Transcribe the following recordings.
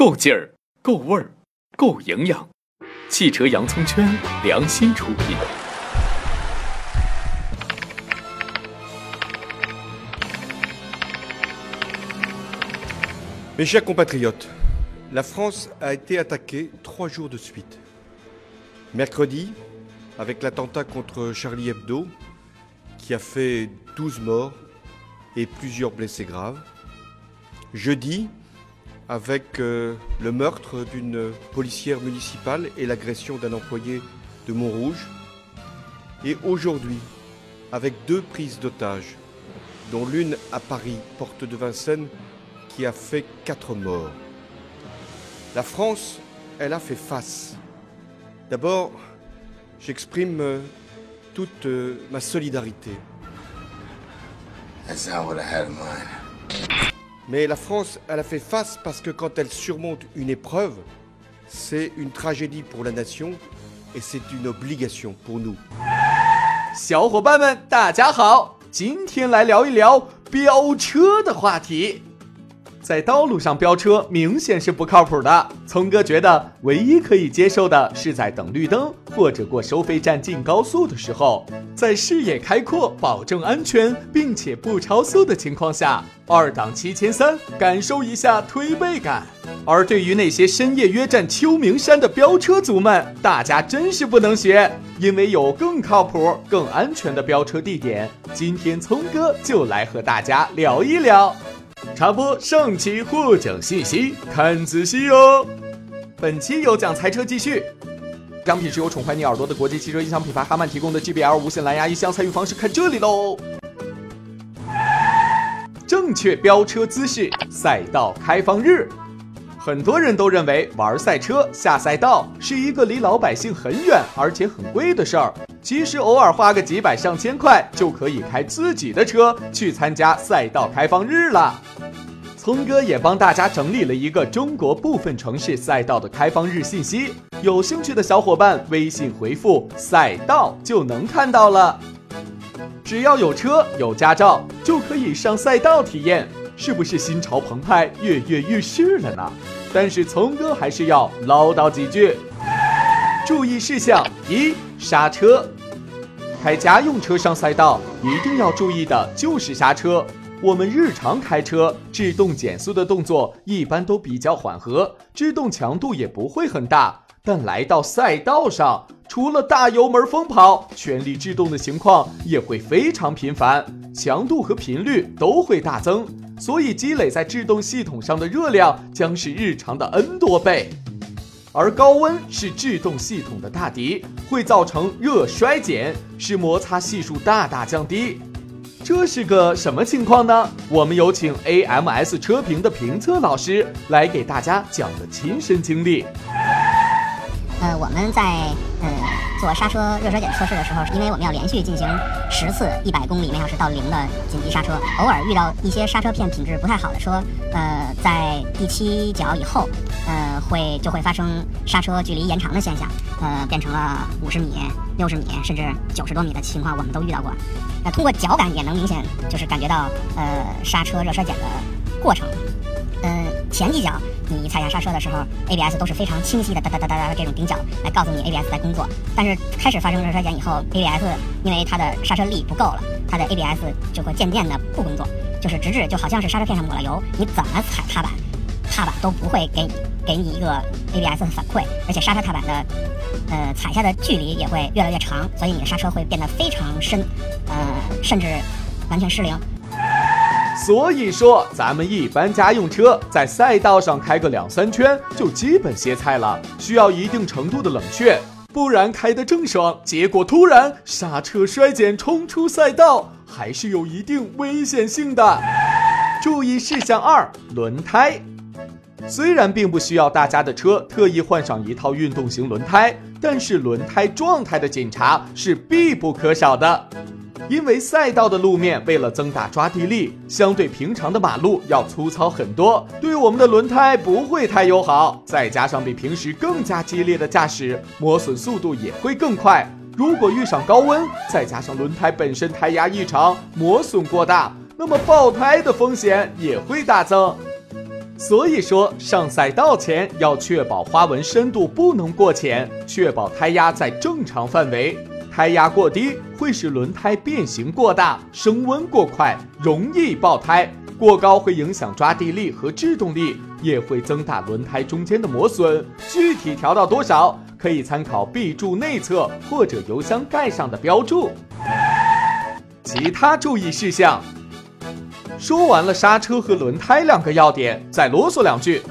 够劲儿，够味儿，够营养。汽车洋葱圈良心出品。Mes chers compatriotes, la France a été attaquée trois jours de suite. Mercredi, avec l'attentat contre Charlie Hebdo, qui a fait 12 morts et plusieurs blessés graves. Jeudi, avec euh, le meurtre d'une policière municipale et l'agression d'un employé de Montrouge. Et aujourd'hui, avec deux prises d'otages, dont l'une à Paris, porte de Vincennes, qui a fait quatre morts. La France, elle a fait face. D'abord, j'exprime euh, toute euh, ma solidarité. Mais la France, elle a fait face parce que quand elle surmonte une épreuve, c'est une tragédie pour la nation et c'est une obligation pour nous. 小伙伴们，大家好！今天来聊一聊飙车的话题。 在道路上飙车明显是不靠谱的。聪哥觉得唯一可以接受的是在等绿灯或者过收费站进高速的时候，在视野开阔、保证安全并且不超速的情况下，二档七千三，感受一下推背感。而对于那些深夜约战秋名山的飙车族们，大家真是不能学，因为有更靠谱、更安全的飙车地点。今天聪哥就来和大家聊一聊。插播上期获奖信息，看仔细哦。本期有奖猜车继续，奖品是由宠坏你耳朵的国际汽车音响品牌哈曼提供的 GBL 无线蓝牙音箱，参与方式看这里喽。正确飙车姿势，赛道开放日。很多人都认为玩赛车、下赛道是一个离老百姓很远而且很贵的事儿。其实偶尔花个几百上千块就可以开自己的车去参加赛道开放日了。聪哥也帮大家整理了一个中国部分城市赛道的开放日信息，有兴趣的小伙伴微信回复“赛道”就能看到了。只要有车有驾照就可以上赛道体验，是不是心潮澎湃、跃跃欲试了呢？但是聪哥还是要唠叨几句。注意事项一：刹车。开家用车上赛道一定要注意的就是刹车。我们日常开车，制动减速的动作一般都比较缓和，制动强度也不会很大。但来到赛道上，除了大油门疯跑、全力制动的情况也会非常频繁，强度和频率都会大增，所以积累在制动系统上的热量将是日常的 N 多倍。而高温是制动系统的大敌，会造成热衰减，使摩擦系数大大降低。这是个什么情况呢？我们有请 AMS 车评的评测老师来给大家讲个亲身经历。呃，我们在呃做刹车热衰减测试的时候，因为我们要连续进行十次一百公里每小时到零的紧急刹车，偶尔遇到一些刹车片品质不太好的车，呃，在第七脚以后，呃，会就会发生刹车距离延长的现象，呃，变成了五十米、六十米甚至九十多米的情况，我们都遇到过。那通过脚感也能明显就是感觉到呃刹车热衰减的过程。嗯，前几脚你踩下刹车的时候，ABS 都是非常清晰的哒哒哒哒哒的这种顶脚来告诉你 ABS 在工作。但是开始发生热衰减以后，ABS 因为它的刹车力不够了，它的 ABS 就会渐渐的不工作，就是直至就好像是刹车片上抹了油，你怎么踩踏板，踏板都不会给你给你一个 ABS 的反馈，而且刹车踏板的呃踩下的距离也会越来越长，所以你的刹车会变得非常深，呃，甚至完全失灵。所以说，咱们一般家用车在赛道上开个两三圈就基本歇菜了，需要一定程度的冷却，不然开得正爽，结果突然刹车衰减冲出赛道，还是有一定危险性的。注意事项二：轮胎。虽然并不需要大家的车特意换上一套运动型轮胎，但是轮胎状态的检查是必不可少的。因为赛道的路面为了增大抓地力，相对平常的马路要粗糙很多，对我们的轮胎不会太友好。再加上比平时更加激烈的驾驶，磨损速度也会更快。如果遇上高温，再加上轮胎本身胎压异常，磨损过大，那么爆胎的风险也会大增。所以说，上赛道前要确保花纹深度不能过浅，确保胎压在正常范围。胎压过低会使轮胎变形过大，升温过快，容易爆胎；过高会影响抓地力和制动力，也会增大轮胎中间的磨损。具体调到多少，可以参考 B 柱内侧或者油箱盖上的标注。其他注意事项。说完了刹车和轮胎两个要点，再啰嗦两句。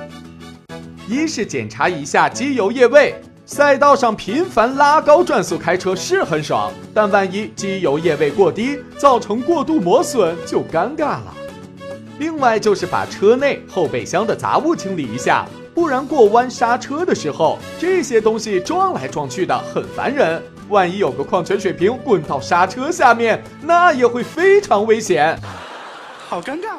一是检查一下机油液位。赛道上频繁拉高转速开车是很爽，但万一机油液位过低，造成过度磨损就尴尬了。另外就是把车内后备箱的杂物清理一下，不然过弯刹车的时候，这些东西撞来撞去的很烦人。万一有个矿泉水瓶滚到刹车下面，那也会非常危险。好尴尬。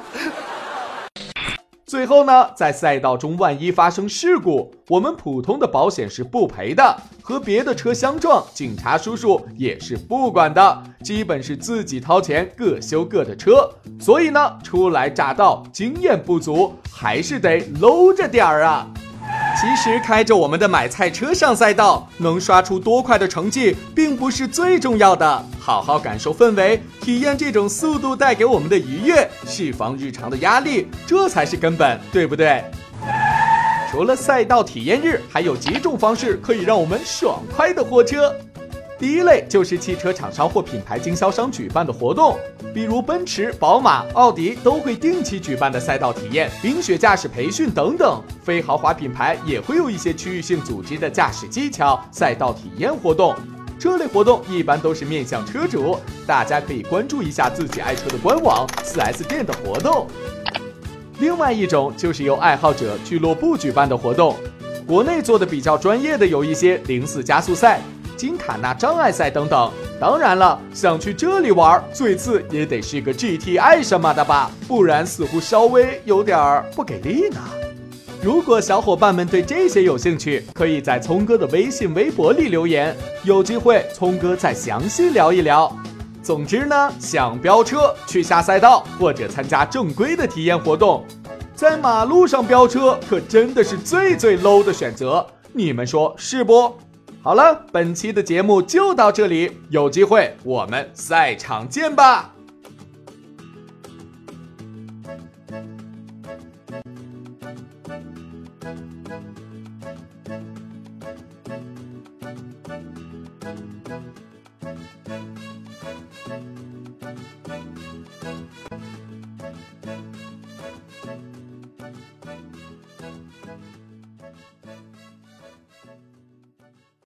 最后呢，在赛道中万一发生事故，我们普通的保险是不赔的，和别的车相撞，警察叔叔也是不管的，基本是自己掏钱各修各的车。所以呢，初来乍到，经验不足，还是得搂着点儿啊。其实开着我们的买菜车上赛道，能刷出多快的成绩，并不是最重要的。好好感受氛围，体验这种速度带给我们的愉悦，释放日常的压力，这才是根本，对不对？除了赛道体验日，还有几种方式可以让我们爽快的货车。第一类就是汽车厂商或品牌经销商举办的活动，比如奔驰、宝马、奥迪都会定期举办的赛道体验、冰雪驾驶培训等等。非豪华品牌也会有一些区域性组织的驾驶技巧赛道体验活动。这类活动一般都是面向车主，大家可以关注一下自己爱车的官网、4S 店的活动。另外一种就是由爱好者俱乐部举办的活动，国内做的比较专业的有一些零四加速赛。金卡纳障碍赛等等，当然了，想去这里玩，最次也得是个 GTI 什么的吧，不然似乎稍微有点儿不给力呢。如果小伙伴们对这些有兴趣，可以在聪哥的微信、微博里留言，有机会聪哥再详细聊一聊。总之呢，想飙车去下赛道，或者参加正规的体验活动，在马路上飙车可真的是最最 low 的选择，你们说是不？好了，本期的节目就到这里，有机会我们赛场见吧。